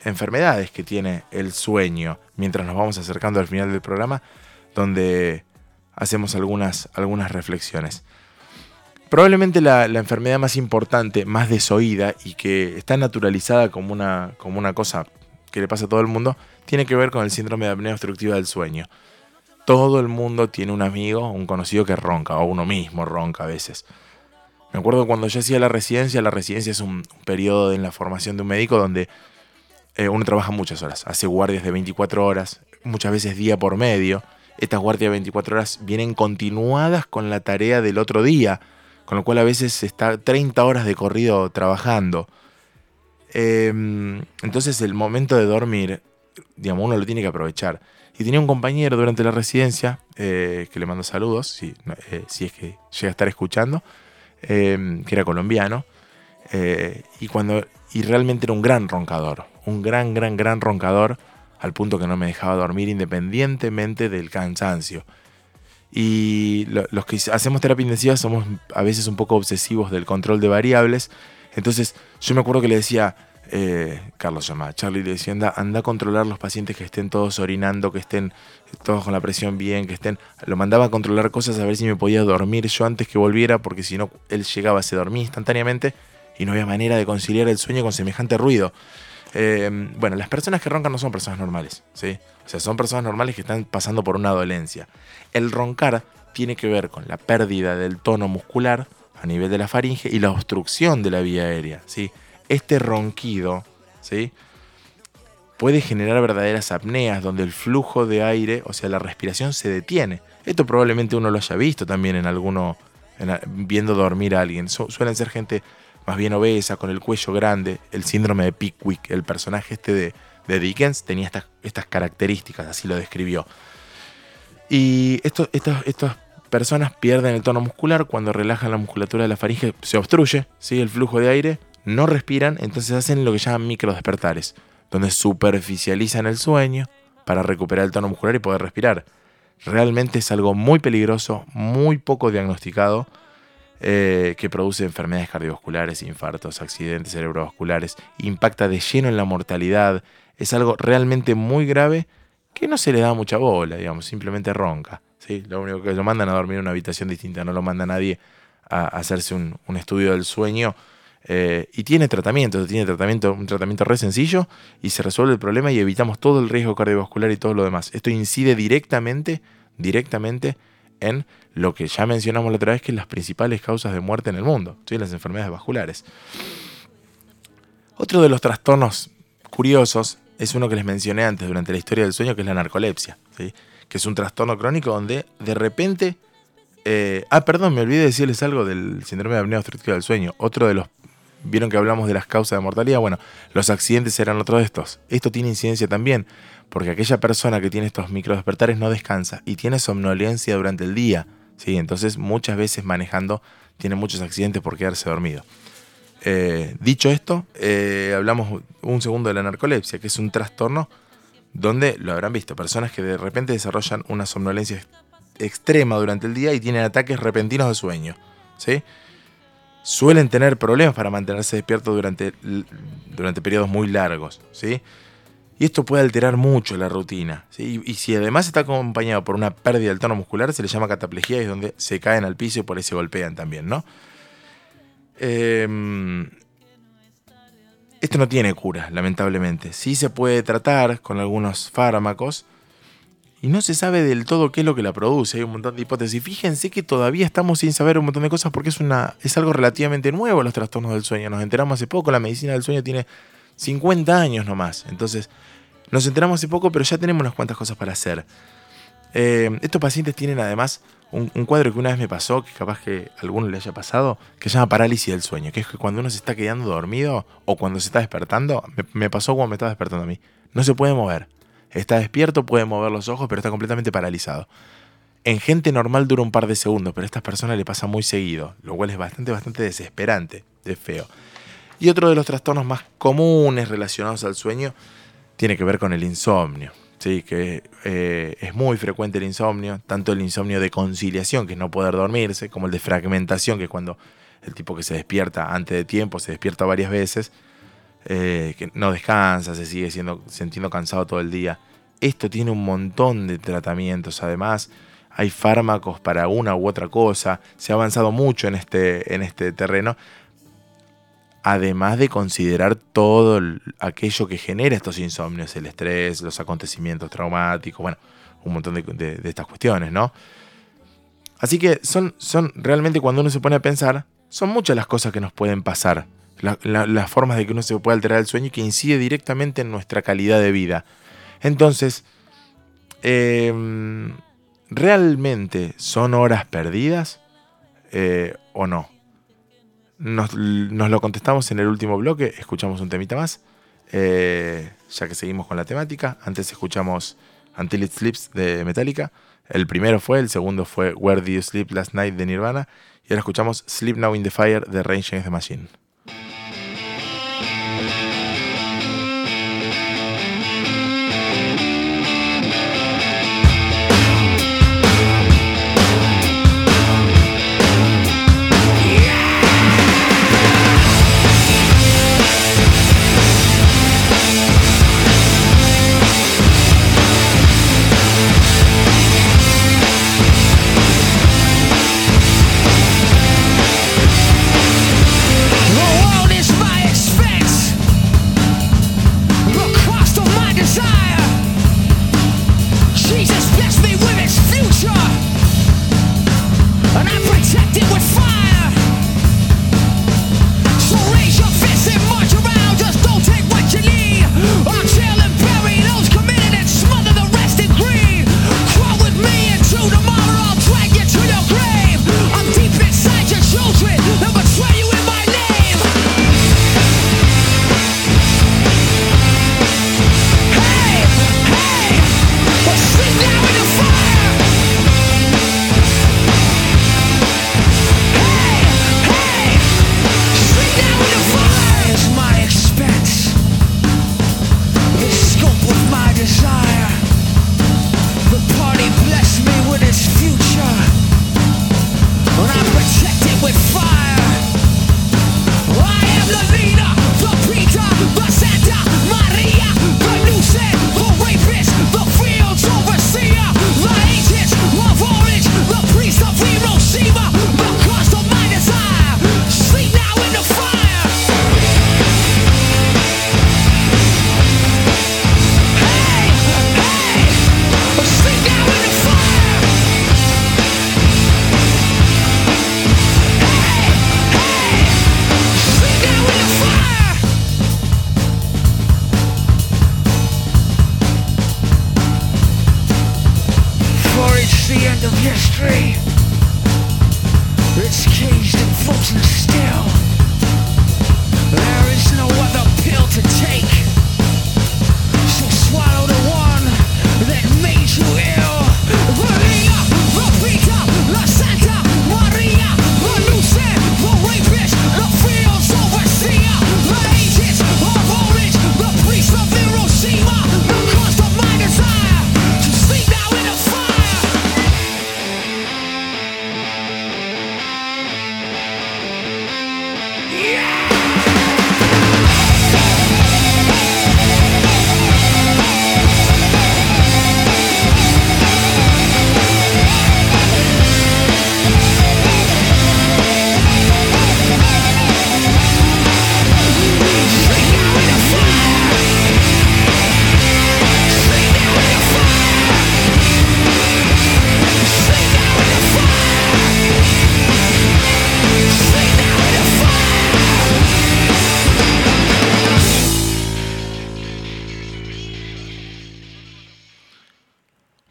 enfermedades que tiene el sueño mientras nos vamos acercando al final del programa, donde hacemos algunas, algunas reflexiones. Probablemente la, la enfermedad más importante, más desoída y que está naturalizada como una, como una cosa que le pasa a todo el mundo, tiene que ver con el síndrome de apnea obstructiva del sueño. Todo el mundo tiene un amigo, un conocido que ronca, o uno mismo ronca a veces. Me acuerdo cuando yo hacía la residencia, la residencia es un periodo en la formación de un médico donde eh, uno trabaja muchas horas, hace guardias de 24 horas, muchas veces día por medio. Estas guardias de 24 horas vienen continuadas con la tarea del otro día, con lo cual a veces está 30 horas de corrido trabajando. Em, entonces el momento de dormir, digamos, uno lo tiene que aprovechar. Y tenía un compañero durante la residencia, eh, que le mando saludos, eh, si es que llega a estar escuchando, eh, que era colombiano, eh, y, cuando, y realmente era un gran roncador, un gran, gran, gran roncador, al punto que no me dejaba dormir independientemente del cansancio. Y lo- los que hacemos terapia intensiva somos a veces un poco obsesivos del control de variables. Entonces yo me acuerdo que le decía, eh, Carlos llama, Charlie le decía, anda, anda a controlar los pacientes que estén todos orinando, que estén todos con la presión bien, que estén... Lo mandaba a controlar cosas a ver si me podía dormir yo antes que volviera, porque si no, él llegaba, se dormía instantáneamente y no había manera de conciliar el sueño con semejante ruido. Eh, bueno, las personas que roncan no son personas normales, ¿sí? O sea, son personas normales que están pasando por una dolencia. El roncar tiene que ver con la pérdida del tono muscular a nivel de la faringe y la obstrucción de la vía aérea, ¿sí? Este ronquido, ¿sí? Puede generar verdaderas apneas donde el flujo de aire, o sea, la respiración se detiene. Esto probablemente uno lo haya visto también en alguno, viendo dormir a alguien. Su- suelen ser gente más bien obesa, con el cuello grande, el síndrome de Pickwick, el personaje este de, Dickens tenía estas, características, así lo describió. Y estas personas pierden el tono muscular cuando relajan la musculatura de la faringe, se obstruye ¿sí? el flujo de aire, no respiran, entonces hacen lo que llaman microdespertares, donde superficializan el sueño para recuperar el tono muscular y poder respirar. Realmente es algo muy peligroso, muy poco diagnosticado, eh, que produce enfermedades cardiovasculares, infartos, accidentes cerebrovasculares, impacta de lleno en la mortalidad. Es algo realmente muy grave que no se le da mucha bola, digamos, simplemente ronca. ¿sí? Lo único que lo mandan a dormir en una habitación distinta, no lo manda nadie a hacerse un, un estudio del sueño. Eh, y tiene tratamiento, tiene tratamiento, un tratamiento re sencillo y se resuelve el problema y evitamos todo el riesgo cardiovascular y todo lo demás. Esto incide directamente, directamente en lo que ya mencionamos la otra vez, que es las principales causas de muerte en el mundo, ¿sí? las enfermedades vasculares. Otro de los trastornos curiosos es uno que les mencioné antes durante la historia del sueño, que es la narcolepsia, ¿sí? que es un trastorno crónico donde de repente... eh, ah, perdón, me olvidé decirles algo del síndrome de apnea obstructiva del sueño. Otro de los... Vieron que hablamos de las causas de mortalidad. Bueno, los accidentes eran otro de estos. Esto tiene incidencia también, porque aquella persona que tiene estos microdespertares no descansa y tiene somnolencia durante el día. ¿sí? Entonces, muchas veces manejando tiene muchos accidentes por quedarse dormido. Eh, dicho esto, eh, hablamos un segundo de la narcolepsia, que es un trastorno donde, lo habrán visto, personas que de repente desarrollan una somnolencia ex- extrema durante el día y tienen ataques repentinos de sueño. ¿sí? Suelen tener problemas para mantenerse despiertos durante, durante periodos muy largos. ¿sí? Y esto puede alterar mucho la rutina. ¿sí? Y, y si además está acompañado por una pérdida del tono muscular, se le llama cataplejía y es donde se caen al piso y por ahí se golpean también, ¿no? Em, esto no tiene cura, lamentablemente. Sí se puede tratar con algunos fármacos y no se sabe del todo qué es lo que la produce. Hay un montón de hipótesis. Fíjense que todavía estamos sin saber un montón de cosas porque es, una, es algo relativamente nuevo los trastornos del sueño. Nos enteramos hace poco, la medicina del sueño tiene 50 años nomás. Entonces, nos enteramos hace poco, pero ya tenemos unas cuantas cosas para hacer. Eh, estos pacientes tienen además un, cuadro que una vez me pasó, que capaz que a alguno le haya pasado, que se llama parálisis del sueño, que es que cuando uno se está quedando dormido o cuando se está despertando, me, me pasó cuando me estaba despertando a mí, no se puede mover. Está despierto, puede mover los ojos, pero está completamente paralizado. En gente normal dura un par de segundos, pero a estas personas le pasa muy seguido, lo cual es bastante, bastante desesperante, de feo. Y otro de los trastornos más comunes relacionados al sueño tiene que ver con el insomnio. Sí, que eh, es muy frecuente el insomnio, tanto el insomnio de conciliación, que es no poder dormirse, como el de fragmentación, que es cuando el tipo que se despierta antes de tiempo, se despierta varias veces, eh, que no descansa, se sigue siendo, sintiendo cansado todo el día. Esto tiene un montón de tratamientos, además hay fármacos para una u otra cosa, se ha avanzado mucho en este, en este terreno, además de considerar todo el- aquello que genera estos insomnios, el estrés, los acontecimientos traumáticos, bueno, un montón de, de- de estas cuestiones, ¿no? Así que son, son realmente cuando uno se pone a pensar, son muchas las cosas que nos pueden pasar, la- la- las formas de que uno se puede alterar el sueño y que incide directamente en nuestra calidad de vida. Entonces, em, ¿realmente son horas perdidas eh, o no? Nos, nos lo contestamos en el último bloque, escuchamos un temita más, eh, ya que seguimos con la temática. Antes escuchamos Until It Sleeps de Metallica. El primero fue, el segundo fue Where Did You Sleep Last Night de Nirvana. Y ahora escuchamos Sleep Now in the Fire de Rage Against the Machine.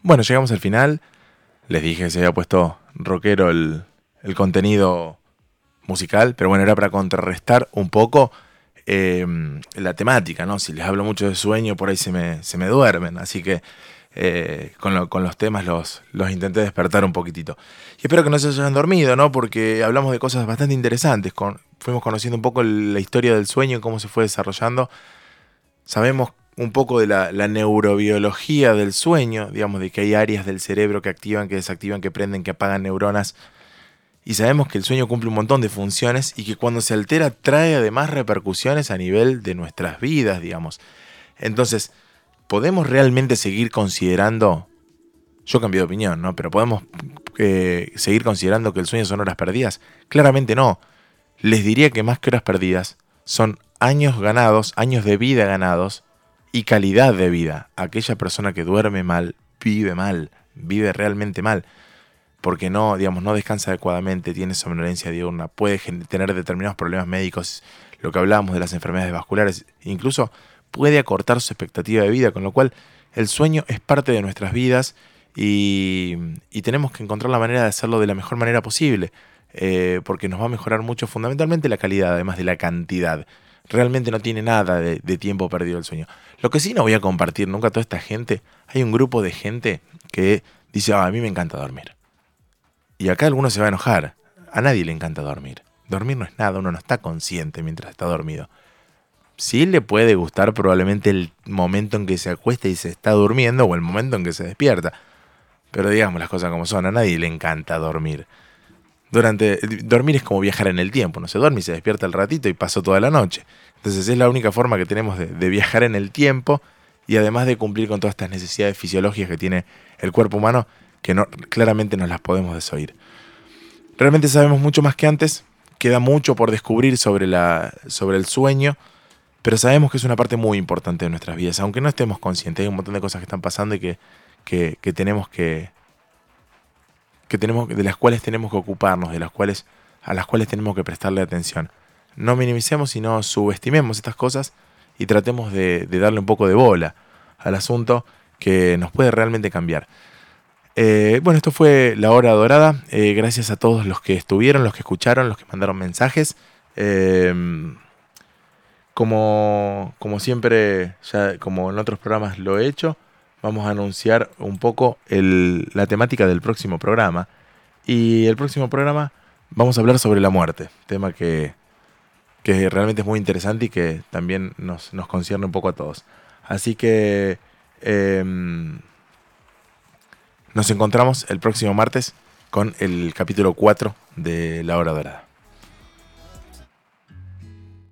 Bueno, llegamos al final. Les dije que se había puesto rockero el, el contenido musical, pero bueno, era para contrarrestar un poco eh, la temática, ¿no? Si les hablo mucho de sueño, por ahí se me, se me duermen, así que eh, con, lo- con los temas los, los intenté despertar un poquitito. Y espero que no se hayan dormido, ¿no? Porque hablamos de cosas bastante interesantes, fuimos conociendo un poco la historia del sueño, cómo se fue desarrollando. Sabemos un poco de la, neurobiología del sueño, digamos, de que hay áreas del cerebro que activan, que desactivan, que prenden, que apagan neuronas Y sabemos que el sueño cumple un montón de funciones y que cuando se altera trae además repercusiones a nivel de nuestras vidas, digamos. Entonces, ¿podemos realmente seguir considerando, yo cambié de opinión, ¿no? Pero ¿podemos eh, seguir considerando que el sueño son horas perdidas? Claramente no. Les diría que más que horas perdidas, son años ganados, años de vida ganados y calidad de vida. Aquella persona que duerme mal, vive mal, vive realmente mal porque no, digamos, no descansa adecuadamente, tiene somnolencia diurna, puede tener determinados problemas médicos, lo que hablábamos de las enfermedades vasculares, incluso puede acortar su expectativa de vida, con lo cual el sueño es parte de nuestras vidas y, y tenemos que encontrar la manera de hacerlo de la mejor manera posible, eh, porque nos va a mejorar mucho fundamentalmente la calidad, además de la cantidad. Realmente no tiene nada de, tiempo perdido el sueño. Lo que sí no voy a compartir nunca a toda esta gente, hay un grupo de gente que dice, "Ah, a mí me encanta dormir. Y acá alguno se va a enojar. A nadie le encanta dormir. Dormir no es nada, uno no está consciente mientras está dormido. Sí le puede gustar probablemente el momento en que se acuesta y se está durmiendo o el momento en que se despierta. Pero digamos las cosas como son, a nadie le encanta dormir. Durante, dormir es como viajar en el tiempo, no se duerme y se despierta el ratito y pasó toda la noche. Entonces es la única forma que tenemos de, viajar en el tiempo y además de cumplir con todas estas necesidades fisiológicas que tiene el cuerpo humano, que claramente nos las podemos desoír. Realmente sabemos mucho más que antes, queda mucho por descubrir sobre, el sueño, pero sabemos que es una parte muy importante de nuestras vidas, aunque no estemos conscientes, hay un montón de cosas que están pasando y que tenemos que, que tenemos, de las cuales tenemos que ocuparnos, de las cuales, a las cuales tenemos que prestarle atención. No minimicemos y no subestimemos estas cosas y tratemos de, darle un poco de bola al asunto que nos puede realmente cambiar. Eh, bueno, esto fue la hora dorada. Eh, gracias a todos los que estuvieron, los que escucharon, los que mandaron mensajes. Eh, como, como siempre, ya como en otros programas lo he hecho, vamos a anunciar un poco la temática del próximo programa. Y el próximo programa vamos a hablar sobre la muerte, tema que, que realmente es muy interesante y que también nos, nos concierne un poco a todos. Así que em, nos encontramos el próximo martes con el capítulo 4 de La Hora Dorada.